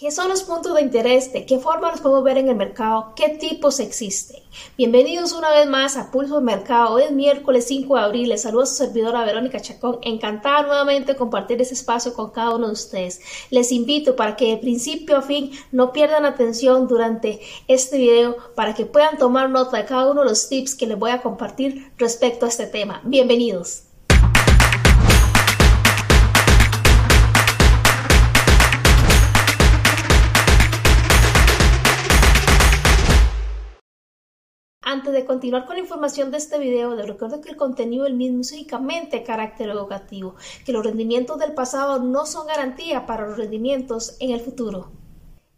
¿Qué son los puntos de interés? ¿De qué forma los podemos ver en el mercado? ¿Qué tipos existen? Bienvenidos una vez más a Pulso de Mercado. Hoy es miércoles 5 de abril. Les saludo a su servidora Verónica Chacón. Encantada nuevamente de compartir este espacio con cada uno de ustedes. Les invito para que de principio a fin no pierdan atención durante este video para que puedan tomar nota de cada uno de los tips que les voy a compartir respecto a este tema. Bienvenidos. Antes de continuar con la información de este video, les recuerdo que el contenido del mismo es únicamente carácter educativo, que los rendimientos del pasado no son garantía para los rendimientos en el futuro.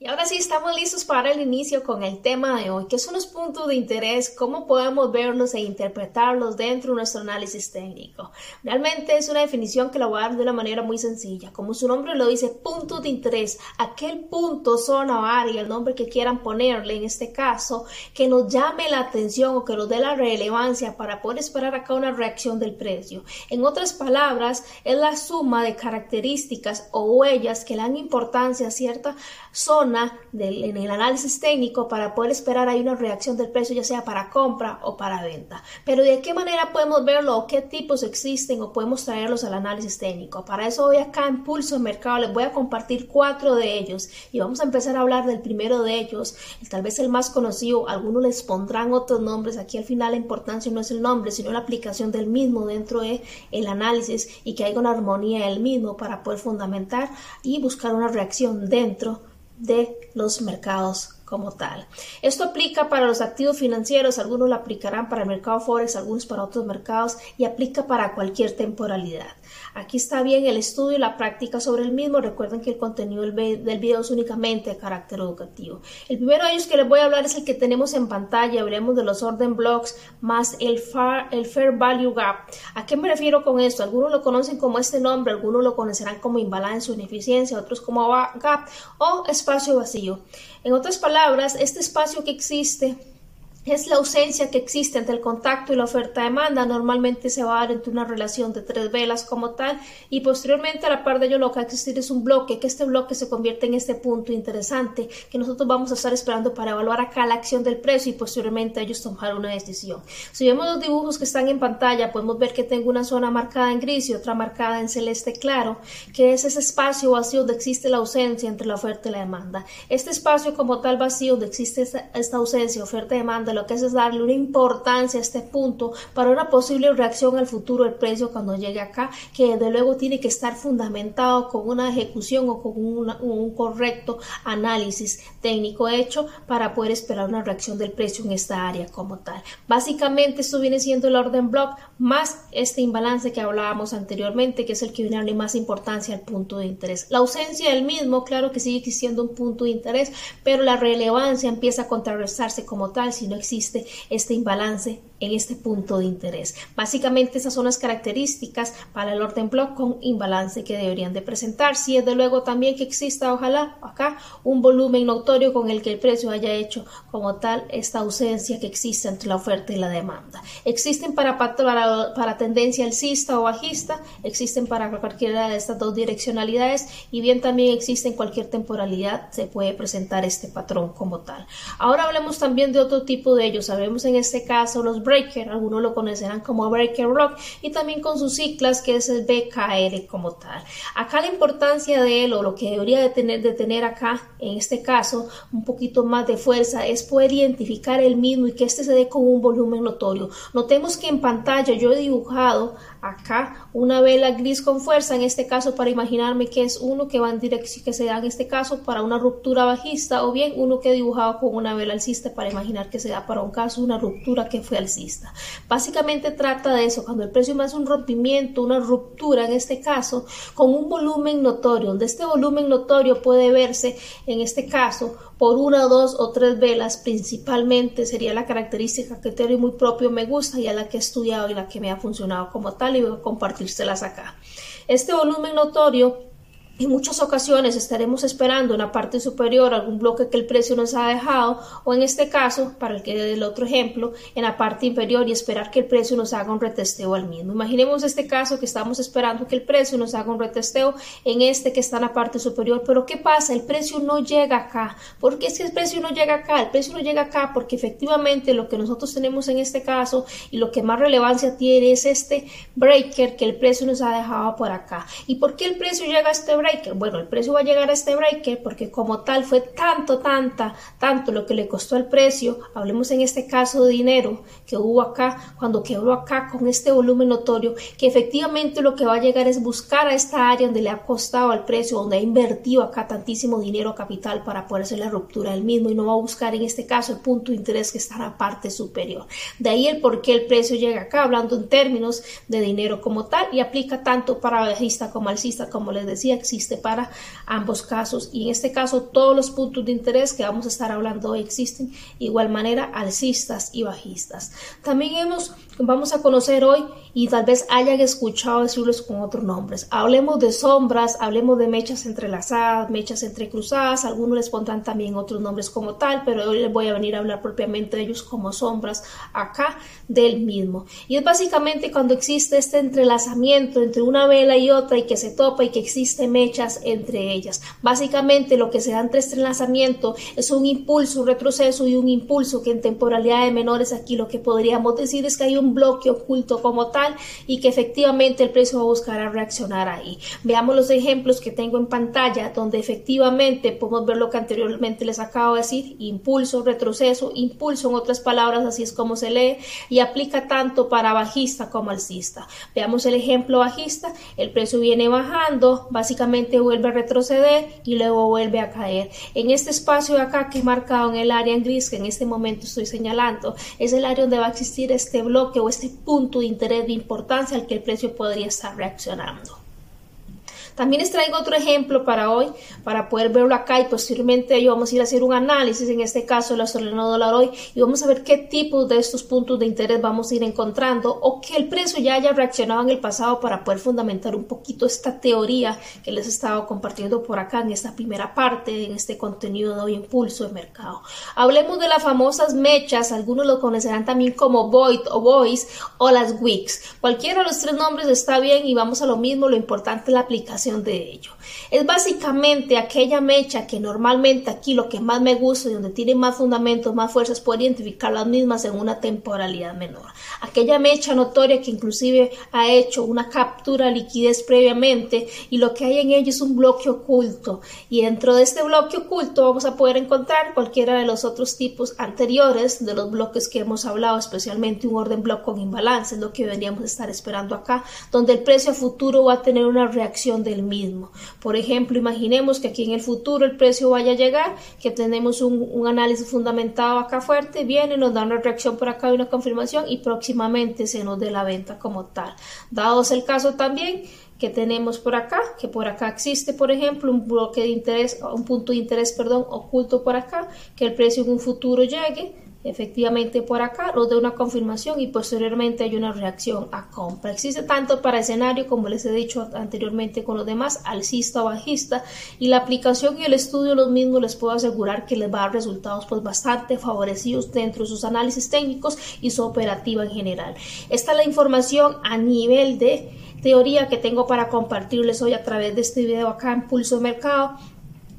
Y ahora sí estamos listos para el inicio con el tema de hoy, que son los puntos de interés, cómo podemos verlos e interpretarlos dentro de nuestro análisis técnico. Realmente es una definición que la voy a dar de una manera muy sencilla. Como su nombre lo dice, puntos de interés, aquel punto, zona área, el nombre que quieran ponerle en este caso, que nos llame la atención o que nos dé la relevancia para poder esperar acá una reacción del precio. En otras palabras, es la suma de características o huellas que le dan importancia a cierta zona en el análisis técnico para poder esperar ahí una reacción del precio, ya sea para compra o para venta. Pero ¿de qué manera podemos verlo o qué tipos existen o podemos traerlos al análisis técnico? Para eso hoy acá en Pulso Mercado les voy a compartir cuatro de ellos y vamos a empezar a hablar del primero de ellos, tal vez el más conocido, algunos les pondrán otros nombres, aquí al final la importancia no es el nombre, sino la aplicación del mismo dentro de el análisis y que haya una armonía del mismo para poder fundamentar y buscar una reacción dentro de los mercados como tal. Esto aplica para los activos financieros, algunos lo aplicarán para el mercado forex, algunos para otros mercados y aplica para cualquier temporalidad. Aquí está bien el estudio y la práctica sobre el mismo. Recuerden que el contenido del video es únicamente de carácter educativo. El primero de ellos que les voy a hablar es el que tenemos en pantalla. Hablemos de los orden blocks más el, Fair Value Gap. ¿A qué me refiero con esto? Algunos lo conocen como este nombre, algunos lo conocerán como imbalance o ineficiencia, otros como gap o espacio vacío. En otras palabras, este espacio que existe es la ausencia que existe entre el contacto y la oferta-demanda. Normalmente se va a dar entre una relación de tres velas como tal y posteriormente a la par de ello lo que va a existir es un bloque, que este bloque se convierte en este punto interesante que nosotros vamos a estar esperando para evaluar acá la acción del precio y posteriormente ellos tomar una decisión. Si vemos los dibujos que están en pantalla, podemos ver que tengo una zona marcada en gris y otra marcada en celeste claro, que es ese espacio vacío donde existe la ausencia entre la oferta y la demanda. Este espacio como tal vacío donde existe esta, esta ausencia, oferta-demanda, lo que es darle una importancia a este punto para una posible reacción al futuro del precio cuando llegue acá, que desde luego tiene que estar fundamentado con una ejecución o con un correcto análisis técnico hecho para poder esperar una reacción del precio en esta área como tal. Básicamente esto viene siendo el orden block más este imbalance que hablábamos anteriormente, que es el que viene a darle más importancia al punto de interés. La ausencia del mismo, claro que sigue existiendo un punto de interés, pero la relevancia empieza a contrarrestarse como tal si no existe este imbalance en este punto de interés. Básicamente esas son las características para el orden block con imbalance que deberían de presentar. Si es de luego también que exista, ojalá acá, un volumen notorio con el que el precio haya hecho como tal esta ausencia que existe entre la oferta y la demanda. Existen para, para, para tendencia alcista o bajista, existen para cualquiera de estas dos direccionalidades y bien también existe en cualquier temporalidad se puede presentar este patrón como tal. Ahora hablemos también de otro tipo de ellos. Sabemos en este caso los breaker, algunos lo conocerán como breaker rock y también con sus ciclas que es el BKR como tal. Acá la importancia de él o lo que debería de tener, de tener acá en este caso un poquito más de fuerza es poder identificar el mismo y que este se dé con un volumen notorio. Notemos que en pantalla yo he dibujado acá una vela gris con fuerza, en este caso para imaginarme que es uno que va en dirección, que se da en este caso para una ruptura bajista o bien uno que dibujado con una vela alcista para imaginar que se da para un caso una ruptura que fue alcista. Básicamente trata de eso, cuando el precio más un rompimiento, una ruptura en este caso, con un volumen notorio, donde este volumen notorio puede verse en este caso por una, dos o tres velas principalmente sería la característica que tengo muy propio me gusta y a la que he estudiado y la que me ha funcionado como tal y voy a compartírselas acá. Este volumen notorio En muchas ocasiones estaremos esperando en la parte superior algún bloque que el precio nos ha dejado o en este caso, para el que del otro ejemplo, en la parte inferior y esperar que el precio nos haga un retesteo al mismo. Imaginemos este caso que estamos esperando que el precio nos haga un retesteo en este que está en la parte superior, pero ¿qué pasa? El precio no llega acá. ¿Por qué es que el precio no llega acá? El precio no llega acá porque efectivamente lo que nosotros tenemos en este caso y lo que más relevancia tiene es este breaker que el precio nos ha dejado por acá. ¿Y por qué el precio llega a este breaker? Bueno, el precio va a llegar a este breaker porque como tal fue tanto, tanta, tanto lo que le costó el precio, hablemos en este caso de dinero que hubo acá, cuando quebró acá con este volumen notorio, que efectivamente lo que va a llegar es buscar a esta área donde le ha costado al precio, donde ha invertido acá tantísimo dinero capital para poder hacer la ruptura del mismo y no va a buscar en este caso el punto de interés que está en la parte superior. De ahí el por qué el precio llega acá, hablando en términos de dinero como tal y aplica tanto para bajista como alcista, como les decía, existe para ambos casos y en este caso todos los puntos de interés que vamos a estar hablando hoy existen igual manera alcistas y bajistas. También hemos, vamos a conocer hoy y tal vez hayan escuchado decirles con otros nombres. Hablemos de sombras, hablemos de mechas entrelazadas, mechas entrecruzadas, algunos les pondrán también otros nombres como tal, pero hoy les voy a venir a hablar propiamente de ellos como sombras acá del mismo. Y es básicamente cuando existe este entrelazamiento entre una vela y otra y que se topa y que existe mechas entre ellas. Básicamente lo que se da entre este enlazamiento es un impulso, un retroceso y un impulso que en temporalidad de menores aquí lo que podríamos decir es que hay un bloque oculto como tal y que efectivamente el precio va a buscar a reaccionar ahí. Veamos los ejemplos que tengo en pantalla donde efectivamente podemos ver lo que anteriormente les acabo de decir, impulso, retroceso, impulso en otras palabras, así es como se lee y aplica tanto para bajista como alcista. Veamos el ejemplo bajista, el precio viene bajando, básicamente vuelve a retroceder y luego vuelve a caer. En este espacio de acá que he marcado en el área en gris que en este momento estoy señalando, es el área donde va a existir este bloque o este punto de interés importancia al que el precio podría estar reaccionando. También les traigo otro ejemplo para hoy, para poder verlo acá y posteriormente yo vamos a ir a hacer un análisis, en este caso el australiano dólar hoy, y vamos a ver qué tipo de estos puntos de interés vamos a ir encontrando o que el precio ya haya reaccionado en el pasado para poder fundamentar un poquito esta teoría que les he estado compartiendo por acá en esta primera parte, en este contenido de hoy impulso de mercado. Hablemos de las famosas mechas, algunos lo conocerán también como Void o Voice o las Wicks. Cualquiera de los tres nombres está bien y vamos a lo mismo, lo importante es la aplicación de ello. Es básicamente aquella mecha que normalmente aquí lo que más me gusta y donde tiene más fundamentos, más fuerzas, puede identificar las mismas en una temporalidad menor. Aquella mecha notoria que inclusive ha hecho una captura liquidez previamente y lo que hay en ella es un bloque oculto. Y dentro de este bloque oculto vamos a poder encontrar cualquiera de los otros tipos anteriores de los bloques que hemos hablado, especialmente un orden block con imbalance, es lo que deberíamos estar esperando acá, donde el precio futuro va a tener una reacción de el mismo. Por ejemplo, imaginemos que aquí en el futuro el precio vaya a llegar, que tenemos un, análisis fundamentado acá fuerte, viene, nos da una reacción por acá y una confirmación y próximamente se nos dé la venta como tal. Dados el caso también que tenemos por acá, que por acá existe, por ejemplo, un bloque de interés, un punto de interés, perdón, oculto por acá, que el precio en un futuro llegue, efectivamente por acá, nos da una confirmación y posteriormente hay una reacción a compra. Existe tanto para escenario, como les he dicho anteriormente con los demás, alcista o bajista, y la aplicación y el estudio los mismos les puedo asegurar que les va a dar resultados pues bastante favorecidos dentro de sus análisis técnicos y su operativa en general. Esta es la información a nivel de teoría que tengo para compartirles hoy a través de este video acá en Pulso Mercado.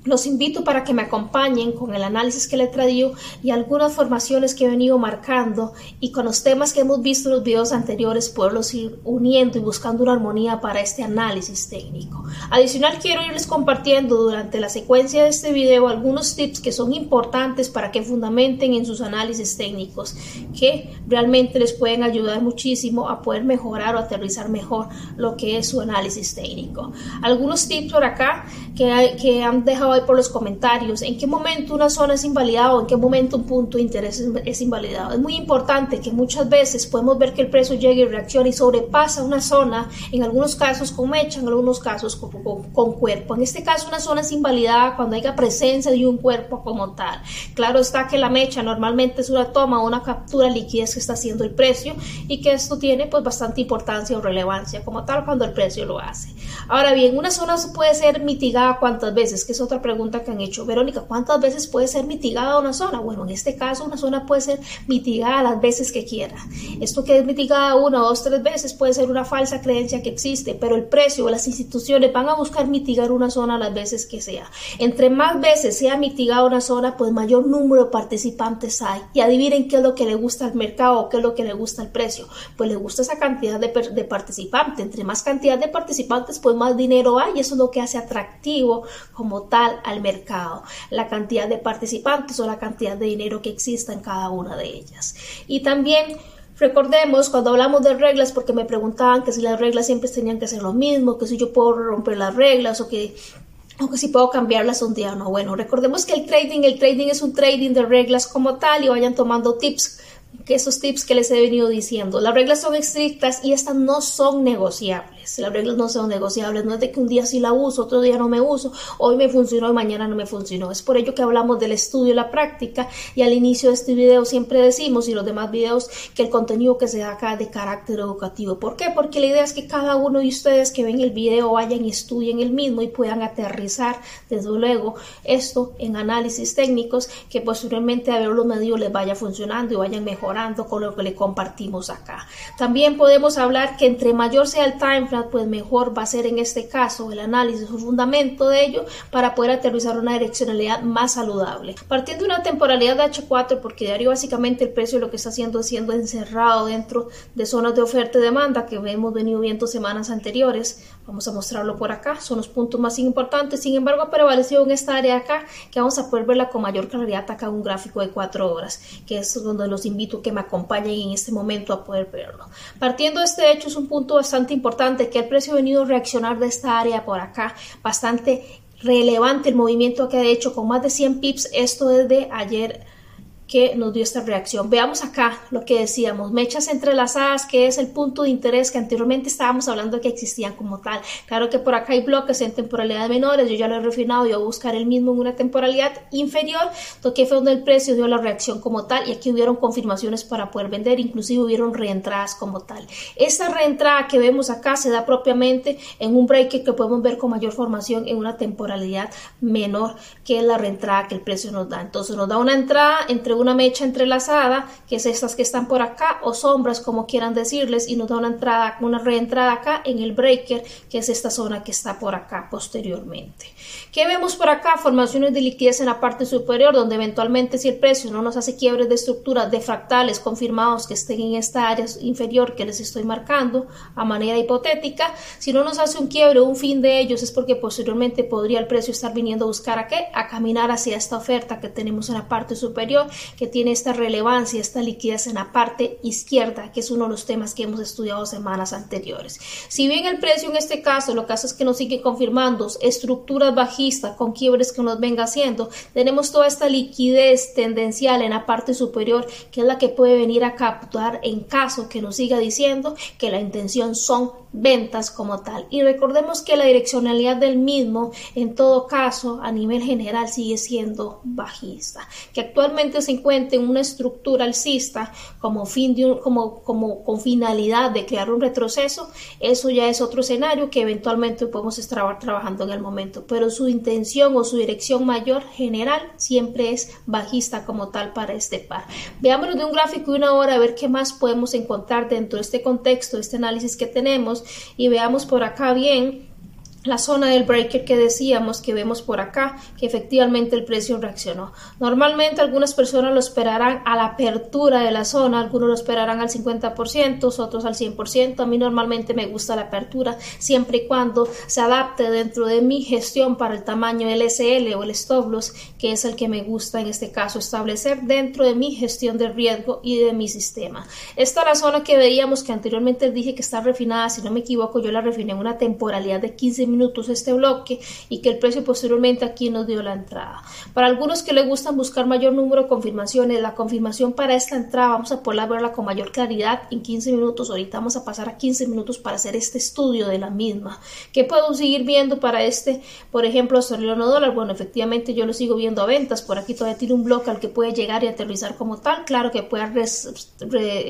Los invito para que me acompañen con el análisis que le he traído y algunas formaciones que he venido marcando y con los temas que hemos visto en los videos anteriores poderlos ir uniendo y buscando una armonía para este análisis técnico. Adicional quiero irles compartiendo durante la secuencia de este video algunos tips que son importantes para que fundamenten en sus análisis técnicos que realmente les pueden ayudar muchísimo a poder mejorar o aterrizar mejor lo que es su análisis técnico. Algunos tips por acá que, que han dejado hoy por los comentarios, ¿en qué momento una zona es invalidada o en qué momento un punto de interés es, invalidado? Es muy importante que muchas veces podemos ver que el precio llega y reacciona y sobrepasa una zona, en algunos casos con mecha, en algunos casos con, con cuerpo. En este caso una zona es invalidada cuando haya presencia de un cuerpo como tal. Claro está que la mecha normalmente es una toma o una captura liquidez que está haciendo el precio y que esto tiene pues bastante importancia o relevancia como tal cuando el precio lo hace. Ahora bien, una zona puede ser mitigada cuántas veces, que es otra pregunta que han hecho. Verónica, ¿cuántas veces puede ser mitigada una zona? Bueno, en este caso una zona puede ser mitigada las veces que quiera. Esto que es mitigada una, dos, tres veces puede ser una falsa creencia que existe, pero el precio o las instituciones van a buscar mitigar una zona las veces que sea. Entre más veces sea mitigada una zona, pues mayor número de participantes hay. Y adivinen qué es lo que le gusta al mercado o qué es lo que le gusta al precio. Pues le gusta esa cantidad de, de participantes. Entre más cantidad de participantes, pues más dinero hay y eso es lo que hace atractivo como tal al mercado. La cantidad de participantes o la cantidad de dinero que exista en cada una de ellas. Y también Recordemos cuando hablamos de reglas, porque me preguntaban que si las reglas siempre tenían que ser lo mismo, que si yo puedo romper las reglas o que o que si puedo cambiarlas un día o no. Bueno, recordemos que el trading, el trading es un trading de reglas como tal y vayan tomando tips que esos tips que les he venido diciendo. Las reglas son estrictas y estas no son negociables. Las reglas no son negociables. No es de que un día sí la uso, otro día no me uso, hoy me funcionó y mañana no me funcionó. Es por ello que hablamos del estudio y la práctica y al inicio de este video siempre decimos y los demás videos que el contenido que se da acá es de carácter educativo. ¿Por qué? Porque la idea es que cada uno de ustedes que ven el video vayan y estudien el mismo y puedan aterrizar desde luego esto en análisis técnicos que posteriormente a ver los medios les vaya funcionando y vayan mejorando con lo que le compartimos acá. También podemos hablar que entre mayor sea el time frame, pues mejor va a ser en este caso el análisis o fundamento de ello para poder aterrizar una direccionalidad más saludable. Partiendo de una temporalidad de H4, porque diario básicamente el precio lo que está haciendo es siendo encerrado dentro de zonas de oferta y demanda que hemos venido viendo semanas anteriores. Vamos a mostrarlo por acá, son los puntos más importantes. Sin embargo, ha prevalecido en esta área acá que vamos a poder verla con mayor claridad acá en un gráfico de 4 horas, que es donde los invito que me acompañen en este momento a poder verlo. Partiendo de este hecho, es un punto bastante importante que el precio ha venido a reaccionar de esta área por acá, bastante relevante el movimiento que ha hecho con más de 100 pips, esto desde ayer que nos dio esta reacción. Veamos acá lo que decíamos, mechas entrelazadas, que es el punto de interés que anteriormente estábamos hablando que existían como tal. Claro que por acá hay bloques en temporalidades menores, yo ya lo he refinado, yo voy a buscar el mismo en una temporalidad inferior, que fue donde el precio dio la reacción como tal y aquí hubieron confirmaciones para poder vender, inclusive hubieron reentradas como tal. Esta reentrada que vemos acá se da propiamente en un break que podemos ver con mayor formación en una temporalidad menor que la reentrada que el precio nos da. Entonces nos da una entrada entre una mecha entrelazada, que es estas que están por acá, o sombras, como quieran decirles, y nos da una entrada, una reentrada acá en el breaker, que es esta zona que está por acá posteriormente. ¿Qué vemos por acá? Formaciones de liquidez en la parte superior, donde eventualmente si el precio no nos hace quiebres de estructuras de fractales confirmados que estén en esta área inferior que les estoy marcando a manera hipotética, si no nos hace un quiebre o un fin de ellos es porque posteriormente podría el precio estar viniendo a buscar a qué? A caminar hacia esta oferta que tenemos en la parte superior que tiene esta relevancia, esta liquidez en la parte izquierda, que es uno de los temas que hemos estudiado semanas anteriores. Si bien el precio en este caso lo que hace es que nos sigue confirmando estructuras bajistas con quiebres que nos venga haciendo, tenemos toda esta liquidez tendencial en la parte superior, que es la que puede venir a capturar en caso que nos siga diciendo que la intención son ventas como tal. Y recordemos que la direccionalidad del mismo, en todo caso, a nivel general sigue siendo bajista, que actualmente se encuentra en una estructura alcista como fin de como, como con finalidad de crear un retroceso, eso ya es otro escenario que eventualmente podemos estar trabajando en el momento, pero su intención o su dirección mayor general siempre es bajista como tal para este par. Veámoslo de un gráfico de una hora a ver qué más podemos encontrar dentro de este contexto, este análisis que tenemos y veamos por acá bien la zona del breaker que decíamos que vemos por acá, que efectivamente el precio reaccionó. Normalmente algunas personas lo esperarán a la apertura de la zona, algunos lo esperarán al 50%, otros al 100%. A mí normalmente me gusta la apertura siempre y cuando se adapte dentro de mi gestión para el tamaño LSL o el stop loss, que es el que me gusta en este caso establecer dentro de mi gestión de riesgo y de mi sistema. Esta es la zona que veíamos que anteriormente dije que está refinada, si no me equivoco, yo la refiné en una temporalidad de 15 minutos este bloque y que el precio posteriormente aquí nos dio la entrada. Para algunos que les gustan buscar mayor número de confirmaciones, la confirmación para esta entrada vamos a poder verla con mayor claridad en 15 minutos. Ahorita vamos a pasar a 15 minutos para hacer este estudio de la misma. ¿Qué puedo seguir viendo para este, por ejemplo, australiano dólar? Bueno, efectivamente yo lo sigo viendo a ventas. Por aquí todavía tiene un bloque al que puede llegar y aterrizar como tal. Claro que puede,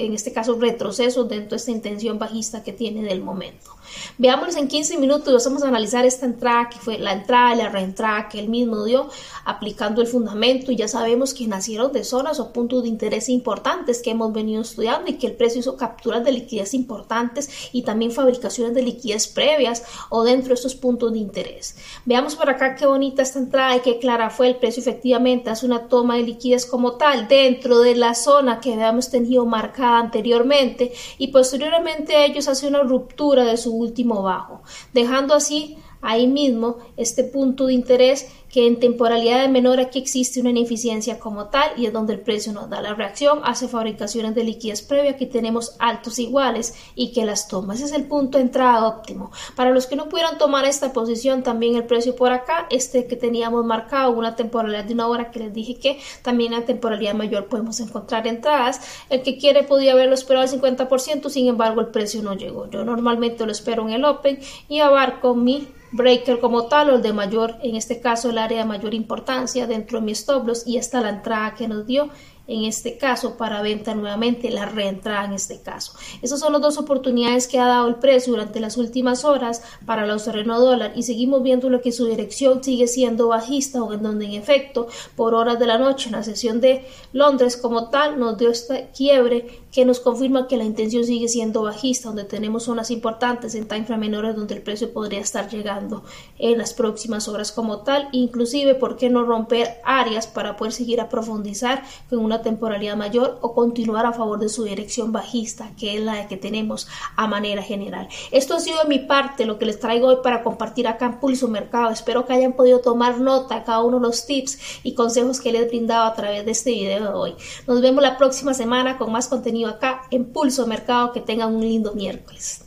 en este caso, retroceso dentro de esta intención bajista que tiene del momento. Veámoslos en 15 minutos, vamos a analizar esta entrada que fue la entrada y la reentrada que él mismo dio aplicando el fundamento y ya sabemos que nacieron de zonas o puntos de interés importantes que hemos venido estudiando y que el precio hizo capturas de liquidez importantes y también fabricaciones de liquidez previas o dentro de estos puntos de interés. Veamos por acá qué bonita esta entrada y qué clara fue el precio efectivamente hace una toma de liquidez como tal dentro de la zona que habíamos tenido marcada anteriormente y posteriormente ellos hacen una ruptura de su último bajo, dejando así ahí mismo este punto de interés que en temporalidad de menor aquí existe una ineficiencia como tal y es donde el precio nos da la reacción, hace fabricaciones de liquidez previa, aquí tenemos altos iguales y que las toma. Ese es el punto de entrada óptimo. Para los que no pudieran tomar esta posición, también el precio por acá, este que teníamos marcado, una temporalidad de una hora que les dije que también en temporalidad mayor podemos encontrar entradas. El que quiere podía haberlo esperado al 50%, sin embargo el precio no llegó. Yo normalmente lo espero en el Open y abarco mi breaker como tal o el de mayor, en este caso el área de mayor importancia dentro de mi stop loss y esta la entrada que nos dio en este caso para venta nuevamente la reentrada en este caso. Esas son las dos oportunidades que ha dado el precio durante las últimas horas para el terreno dólar y seguimos viendo lo que su dirección sigue siendo bajista o en donde en efecto por horas de la noche en la sesión de Londres como tal nos dio esta quiebre que nos confirma que la intención sigue siendo bajista donde tenemos zonas importantes en time menores donde el precio podría estar llegando en las próximas horas como tal inclusive por qué no romper áreas para poder seguir a profundizar con una temporalidad mayor o continuar a favor de su dirección bajista, que es la que tenemos a manera general. Esto ha sido de mi parte lo que les traigo hoy para compartir acá en Pulso Mercado. Espero que hayan podido tomar nota cada uno de los tips y consejos que les he brindado a través de este video de hoy. Nos vemos la próxima semana con más contenido acá en Pulso Mercado. Que tengan un lindo miércoles.